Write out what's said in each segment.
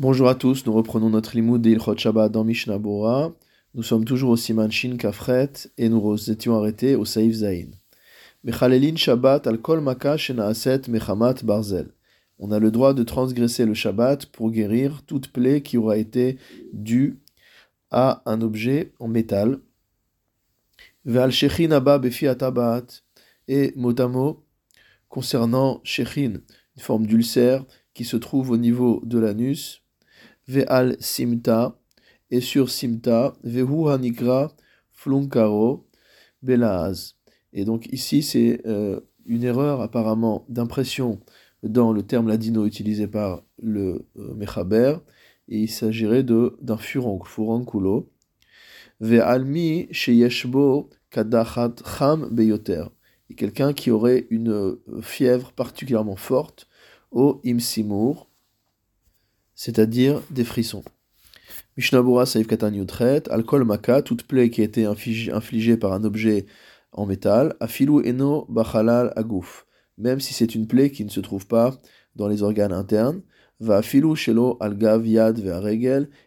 Bonjour à tous, nous reprenons notre limoud d'Ilchot Shabbat dans Mishnah Bora. Nous sommes toujours au Siman Shin Kafret et nous étions arrêtés au Saïf Zain. Mechalelin Shabbat al kol shenaaset mechamat barzel. On a le droit de transgresser le Shabbat pour guérir toute plaie qui aura été due à un objet en métal. Ve'al shechin abba. Et motamo, concernant shechin, une forme d'ulcère qui se trouve au niveau de l'anus, ve'al simta, et sur simta, vehu hanikra flunkaro belaz. Et donc ici, c'est euh, une erreur apparemment d'impression dans le terme ladino utilisé par le euh, mechaber, il s'agirait d'un furoncle, furonculo. Ve'almi sheyeshbo kadachat cham beyoter. Et quelqu'un qui aurait une euh, fièvre particulièrement forte au imsimur, c'est-à-dire des frissons. Mishnabura Saif Katan Yutret, alcool maka, toute plaie qui a été infligée par un objet en métal, afilu eno bachalal agouf, même si c'est une plaie qui ne se trouve pas dans les organes internes, va afilu shelo algav yad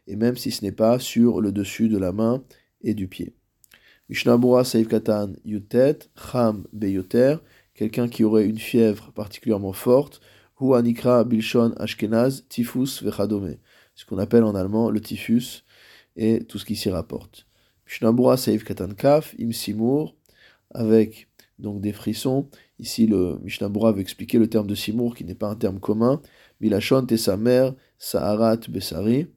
et même si ce n'est pas sur le dessus de la main et du pied. Mishnabura Saif Katan Yutet, cham beyoter, quelqu'un qui aurait une fièvre particulièrement forte, ou anikra bilshon ashkenaz, typhus ce qu'on appelle en allemand le typhus et tout ce qui s'y rapporte. Mishnabura Saif Katan Kaf, im simur, avec donc des frissons. Ici, le Mishnabura veut expliquer le terme de simur qui n'est pas un terme commun. Bilashon et sa mère, Saharat Besari.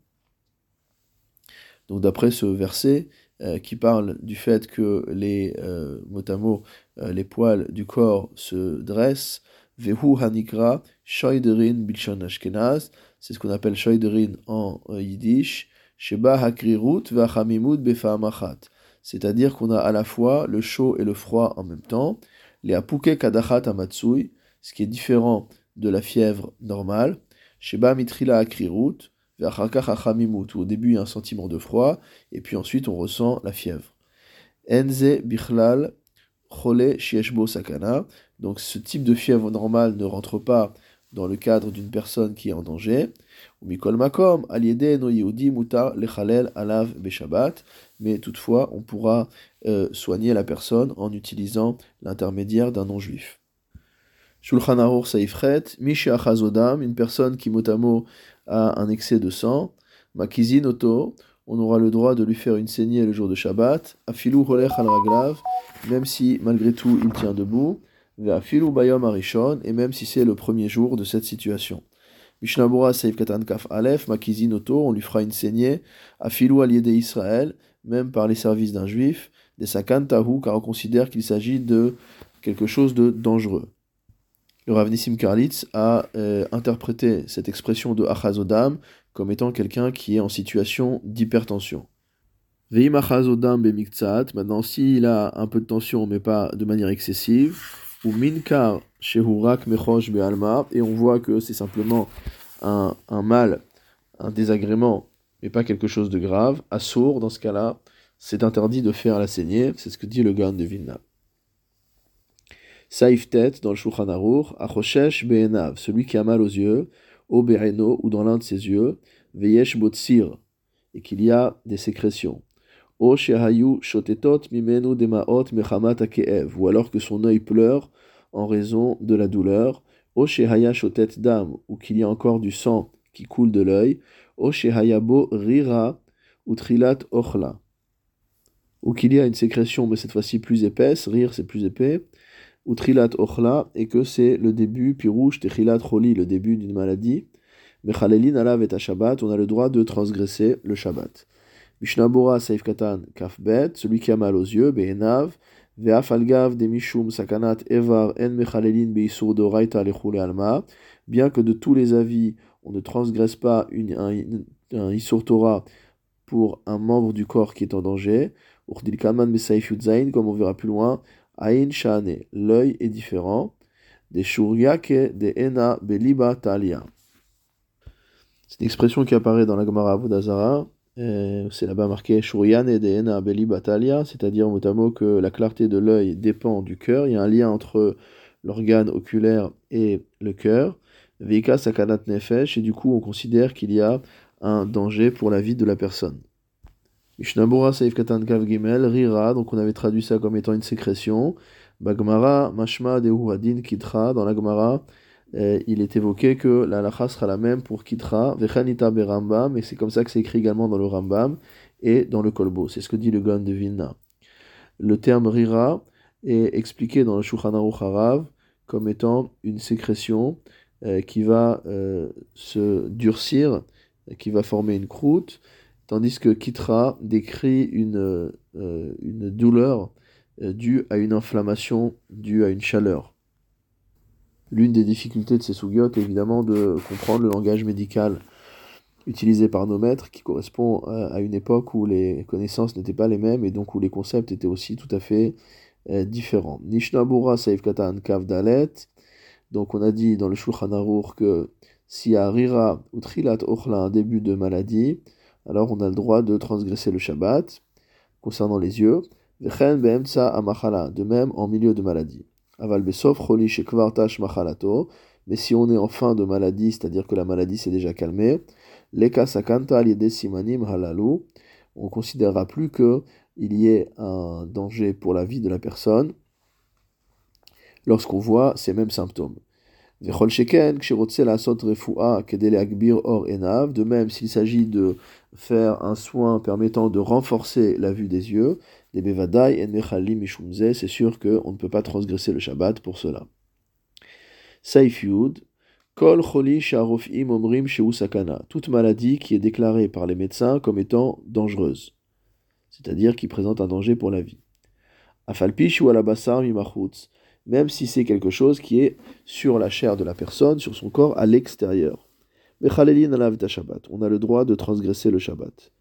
Donc d'après ce verset, euh, qui parle du fait que les euh, euh, les poils du corps se dressent, Vehu Hanikra, Shoiderin Bilshon Ashkenaz, c'est ce qu'on appelle Shoiderin en yiddish, Sheba Hakrirut Vachamimut Befaamachat, c'est-à-dire qu'on a à la fois le chaud et le froid en même temps, les Apuke Kadachat Amatsui, ce qui est différent de la fièvre normale, Sheba Mitrila Akrirut, Vachamimut, où au début il y a un sentiment de froid, et puis ensuite on ressent la fièvre. Enze Bichlal Shieshbo Sakana, donc ce type de fièvre normale ne rentre pas dans le cadre d'une personne qui est en danger. Mikol makom, aliede no muta lechalel alav beshabbat. Mais toutefois, on pourra euh, soigner la personne en utilisant l'intermédiaire d'un non-juif. Shulchan Aruch Saifret, Mishi Achazodam, une personne qui motamo a un excès de sang. Makizin Oto, on aura le droit de lui faire une saignée le jour de Shabbat. Afilu Rolech al Raglav, même si malgré tout il tient debout bayom arishon, et même si c'est le premier jour de cette situation. Mishnabura Seif Katan Kaf Aleph, Makizinoto, on lui fera une saignée, Afilu Aliede Israël, même par les services d'un juif, des Sakan Tahu, car on considère qu'il s'agit de quelque chose de dangereux. Le Rav Nissim Karlitz a euh, interprété cette expression de Achazodam comme étant quelqu'un qui est en situation d'hypertension. Maintenant s'il a un peu de tension mais pas de manière excessive, ou minkar shehurak mechosh be'alma, et on voit que c'est simplement un, un, mal, un désagrément, mais pas quelque chose de grave, sourd dans ce cas-là, c'est interdit de faire la saignée, c'est ce que dit le Gan de Vilna. Saif tête dans le Shulchan Aruch, achoshesh be'enav, celui qui a mal aux yeux, au ou dans l'un de ses yeux, veyesh botsir, et qu'il y a des sécrétions. Ou alors que son œil pleure en raison de la douleur, ou dam, ou qu'il y a encore du sang qui coule de l'œil, bo rira ou trilat ochla, ou qu'il y a une sécrétion, mais cette fois-ci plus épaisse, rire c'est plus épais, ou trilat ochla, et que c'est le début, puis rouge, techilat choli, le début d'une maladie, mechalelin alav et Shabbat, on a le droit de transgresser le Shabbat. Mishnabura Saif Katan Kafbet, celui qui a mal aux yeux, Be'enav, Ve'afalgav de Mishum Sakanat Evar En Mechalelin Beisur Doraita Lechule Alma, bien que de tous les avis, on ne transgresse pas une, un, un Isur Torah pour un membre du corps qui est en danger, Urdil Kaman comme on verra plus loin, Ain Shane, l'œil est différent, de de Ena Beliba Talia. C'est une expression qui apparaît dans la Gemara Avodazara, euh, c'est là-bas marqué Shurian et Deena Beli Batalia, c'est-à-dire mot que la clarté de l'œil dépend du cœur. Il y a un lien entre l'organe oculaire et le cœur. Veika sakanat nefesh, et du coup on considère qu'il y a un danger pour la vie de la personne. Mishnabura Saif Katan Kav Gimel, Rira, donc on avait traduit ça comme étant une sécrétion. Bagmara, Mashma Dehu Adin Kitra, dans la Gemara, eh, il est évoqué que la lacha sera la même pour Kitra, Vechanita Berambam, et c'est comme ça que c'est écrit également dans le Rambam et dans le Kolbo. C'est ce que dit le Gon de Vilna. Le terme Rira est expliqué dans le Shulchan Harav comme étant une sécrétion eh, qui va euh, se durcir, qui va former une croûte, tandis que Kitra décrit une, euh, douleur euh, due à une inflammation, due à une chaleur. L'une des difficultés de ces sougiotes est évidemment de comprendre le langage médical utilisé par nos maîtres, qui correspond à une époque où les connaissances n'étaient pas les mêmes et donc où les concepts étaient aussi tout à fait euh, différents. Nishnabura Saif Katan Kav Dalet. Donc on a dit dans le Shulchan que y a Rira ou Trilat Ochla, un début de maladie, alors on a le droit de transgresser le Shabbat concernant les yeux. De même en milieu de maladie. Aval. Mais si on est en fin de maladie, c'est-à-dire que la maladie s'est déjà calmée, on considérera plus que il y ait un danger pour la vie de la personne lorsqu'on voit ces mêmes symptômes. De même, s'il s'agit de faire un soin permettant de renforcer la vue des yeux, c'est sûr qu'on ne peut pas transgresser le Shabbat pour cela. Toute maladie qui est déclarée par les médecins comme étant dangereuse, c'est-à-dire qui présente un danger pour la vie. Afalpish ou alabasar mimachutz même si c'est quelque chose qui est sur la chair de la personne, sur son corps, à l'extérieur. On a le droit de transgresser le Shabbat.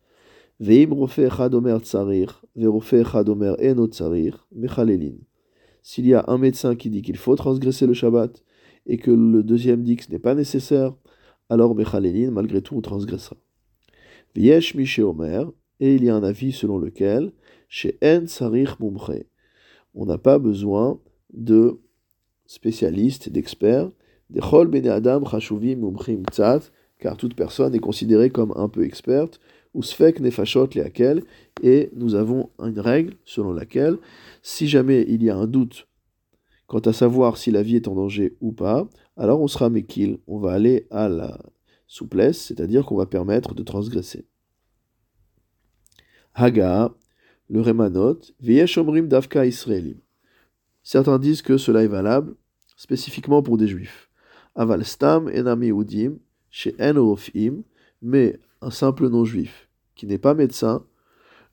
S'il y a un médecin qui dit qu'il faut transgresser le Shabbat et que le deuxième dit que ce n'est pas nécessaire, alors Mechalelin, malgré tout, on transgressera. Viesh et il y a un avis selon lequel, chez En Mumche, on n'a pas besoin de spécialistes, d'experts, des Bene Adam Chashuvim Mumchim Tzat, car toute personne est considérée comme un peu experte, ou Sfek Nefashot Leakel, et nous avons une règle selon laquelle, si jamais il y a un doute quant à savoir si la vie est en danger ou pas, alors on sera Mekil, on va aller à la souplesse, c'est-à-dire qu'on va permettre de transgresser. Haga, le Remanot, Omrim Davka Israelim. Certains disent que cela est valable spécifiquement pour des juifs. Aval stam enami udim, chez en mais un simple non-juif qui n'est pas médecin,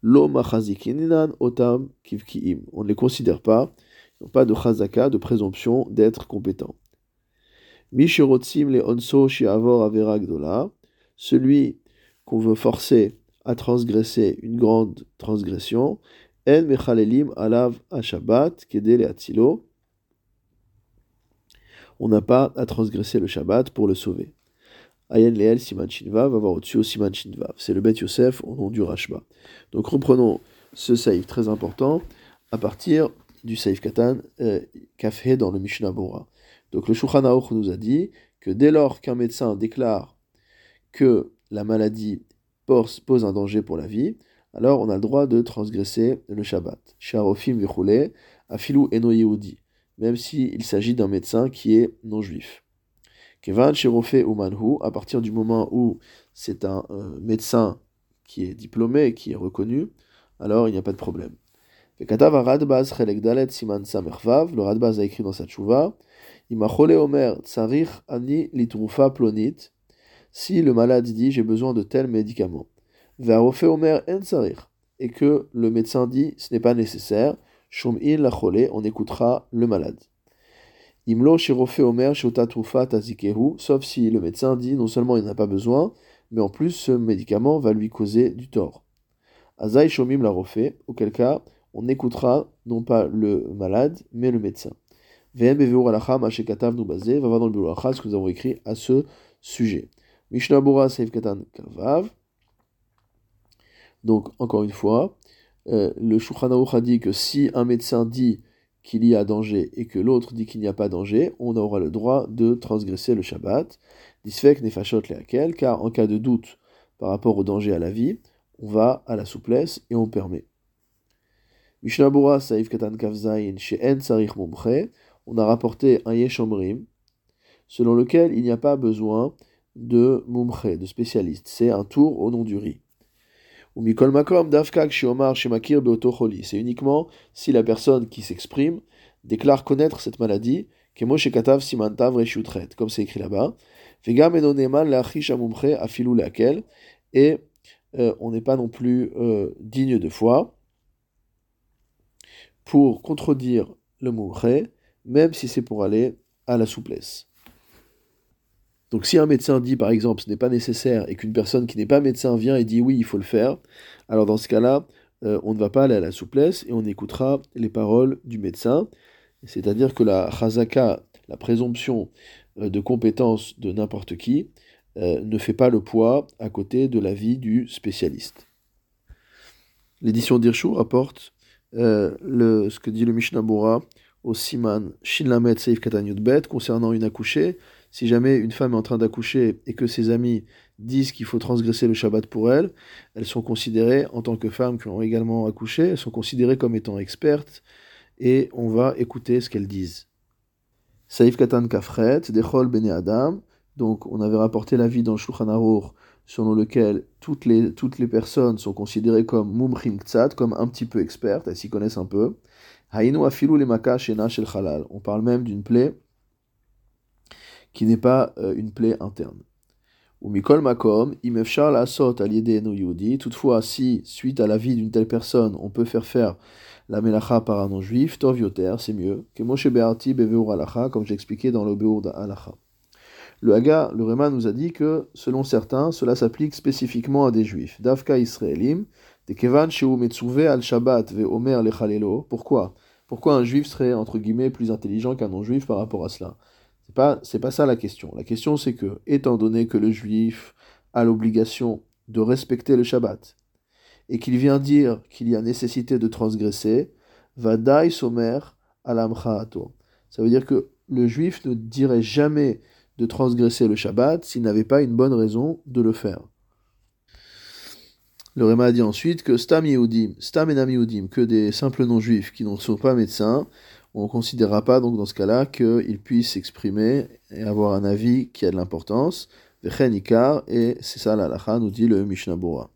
lo otam kivkiim. On ne les considère pas, ils n'ont pas de chazaka, de présomption d'être compétents. Mishirotzim le onso shiavor avera celui qu'on veut forcer à transgresser une grande transgression, mechalelim alav. On n'a pas à transgresser le Shabbat pour le sauver. Ayen leel siman shinvav va voir au-dessus siman shinvav. C'est le Bet Yosef au nom du Rashba. Donc reprenons ce saïf très important à partir du saïf katan euh, dans le Mishnah Bora. Donc le Shulchan nous a dit que dès lors qu'un médecin déclare que la maladie pose un danger pour la vie, alors on a le droit de transgresser le Shabbat. Sharofim afilu eno yehudi, même s'il s'agit d'un médecin qui est non-juif. Kevan sherofe umanhu, à partir du moment où c'est un euh, médecin qui est diplômé, qui est reconnu, alors il n'y a pas de problème. Le Radbaz a écrit dans sa tchouva, imachole omer tsarich ani litrufa si le malade dit j'ai besoin de tel médicament omer et que le médecin dit ce n'est pas nécessaire, shum'in la on écoutera le malade. Imlo omer sauf si le médecin dit non seulement il n'a pas besoin, mais en plus ce médicament va lui causer du tort. Azai shomim la auquel cas on écoutera non pas le malade, mais le médecin. VM beveur alacham ashekatav nous basé, va voir dans le bureau ce que nous avons écrit à ce sujet. Mishnah Bora Seif Kavav. Donc, encore une fois, euh, le Shulchan a dit que si un médecin dit qu'il y a danger et que l'autre dit qu'il n'y a pas danger, on aura le droit de transgresser le Shabbat. Disfek nefashot leakel, car en cas de doute par rapport au danger à la vie, on va à la souplesse et on permet. Saif Katan Kavzain Sarich on a rapporté un Yeshomrim, selon lequel il n'y a pas besoin de Mumche, de spécialiste. C'est un tour au nom du riz. Ou Mikol Makom Davkak Shiomar Shemakir Beotocholi. C'est uniquement si la personne qui s'exprime déclare connaître cette maladie, Kemo Shekatav Simantav Reshutret, comme c'est écrit là-bas. Vegam Enoneman Lachish Amumche Afilu Lakel. Et euh, on n'est pas non plus euh, digne de foi pour contredire le Mumche, même si c'est pour aller à la souplesse. Donc si un médecin dit par exemple ce n'est pas nécessaire et qu'une personne qui n'est pas médecin vient et dit oui il faut le faire, alors dans ce cas-là euh, on ne va pas aller à la souplesse et on écoutera les paroles du médecin. C'est-à-dire que la chazaka, la présomption de compétence de n'importe qui, ne fait pas le poids à côté de l'avis du spécialiste. L'édition d'Irchou rapporte euh, ce que dit le Mishnah Bora au Siman Shinlamet Seif Bet concernant une accouchée. Si jamais une femme est en train d'accoucher et que ses amis disent qu'il faut transgresser le Shabbat pour elle, elles sont considérées, en tant que femmes qui ont également accouché, elles sont considérées comme étant expertes et on va écouter ce qu'elles disent. Saif Katan Kafret, Dechol Bene Adam. Donc on avait rapporté l'avis dans Shulchan Aruch selon lequel toutes les, personnes sont considérées comme mumchim ktsat, comme un petit peu expertes, elles s'y connaissent un peu. Hainu afilu le shena shel halal. On parle même d'une plaie qui n'est pas euh, une plaie interne. Mikol makom, la sot. Toutefois, si, suite à la vie d'une telle personne, on peut faire faire la melacha par un non-juif, tov c'est mieux. Que be'arti beveur alacha, comme j'expliquais dans le alacha. Le Haga, le Réma nous a dit que, selon certains, cela s'applique spécifiquement à des juifs. Davka Israelim, de Kevan al Shabbat ve Omer lechalelo. Pourquoi? Pourquoi un juif serait, entre guillemets, plus intelligent qu'un non-juif par rapport à cela? C'est pas, pas ça la question. La question c'est que, étant donné que le juif a l'obligation de respecter le Shabbat, et qu'il vient dire qu'il y a nécessité de transgresser, va dai somer alam Ça veut dire que le juif ne dirait jamais de transgresser le Shabbat s'il n'avait pas une bonne raison de le faire. Le Réma a dit ensuite que Stam Yehudim, Stam Enam Yehudim, que des simples non-juifs qui ne sont pas médecins, on ne considérera pas donc dans ce cas-là qu'ils puissent s'exprimer et avoir un avis qui a de l'importance. Et c'est ça la nous dit le Mishnah Bora.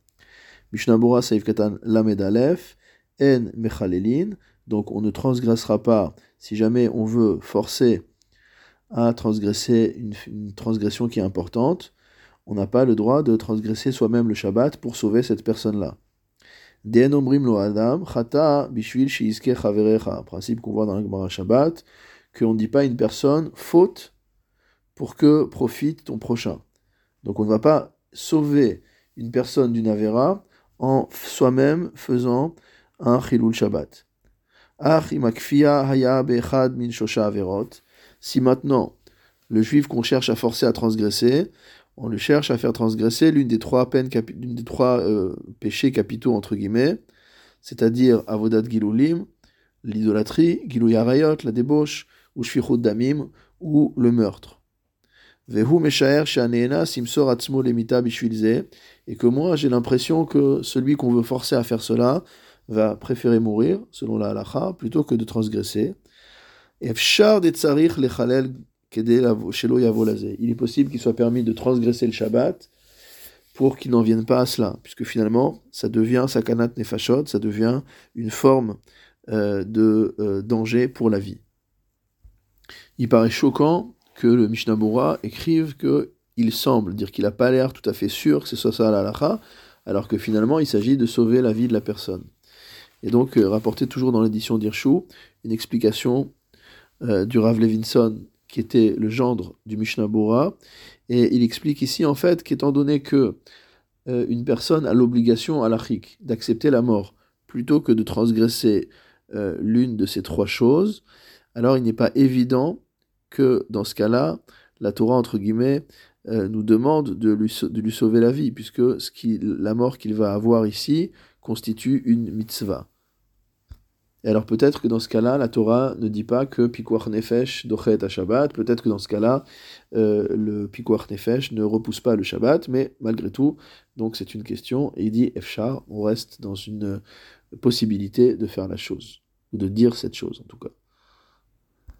Mishnah Bora Saif Katan Lamed Aleph, En Mechalelin, donc on ne transgressera pas si jamais on veut forcer à transgresser une, transgression qui est importante, on n'a pas le droit de transgresser soi-même le Shabbat pour sauver cette personne-là. lo adam, chata bishvil Principe qu'on voit dans le Gemara Shabbat, qu'on ne dit pas à une personne faute pour que profite ton prochain. Donc on ne va pas sauver une personne d'une Avera en soi-même faisant un Chilul Shabbat. Si maintenant, le juif qu'on cherche à forcer à transgresser, on le cherche à faire transgresser l'une des trois euh, péchés capitaux entre guillemets, c'est-à-dire avodat gilulim, l'idolâtrie, gilou arayot, la débauche, ou shfichut damim, ou le meurtre. Vehu meshaer simsor atzmo lemita et que moi j'ai l'impression que celui qu'on veut forcer à faire cela va préférer mourir, selon la halacha, plutôt que de transgresser. Il est possible qu'il soit permis de transgresser le Shabbat pour qu'il n'en vienne pas à cela, puisque finalement, ça devient sakanat nefashot, ça devient une forme euh, de euh, danger pour la vie. Il paraît choquant que le Mishnah Bora écrive que il semble dire qu'il n'a pas l'air tout à fait sûr que ce soit ça la alors que finalement il s'agit de sauver la vie de la personne. Et donc, euh, rapporté toujours dans l'édition d'Irchou, une explication euh, du Rav Levinson, qui était le gendre du Mishnah Bora, et il explique ici en fait qu'étant donné que euh, une personne a l'obligation à l'achik d'accepter la mort plutôt que de transgresser euh, l'une de ces trois choses, alors il n'est pas évident que dans ce cas-là, la Torah entre guillemets nous demande de lui, sauver la vie, puisque la mort qu'il va avoir ici constitue une mitzvah. Et alors peut-être que dans ce cas-là, la Torah ne dit pas que Pikuach Nefesh dochet à Shabbat, peut-être que dans ce cas-là, euh, le Pikuach Nefesh ne repousse pas le Shabbat, mais malgré tout, donc c'est une question, et il dit Efchar, on reste dans une possibilité de faire la chose, ou de dire cette chose en tout cas.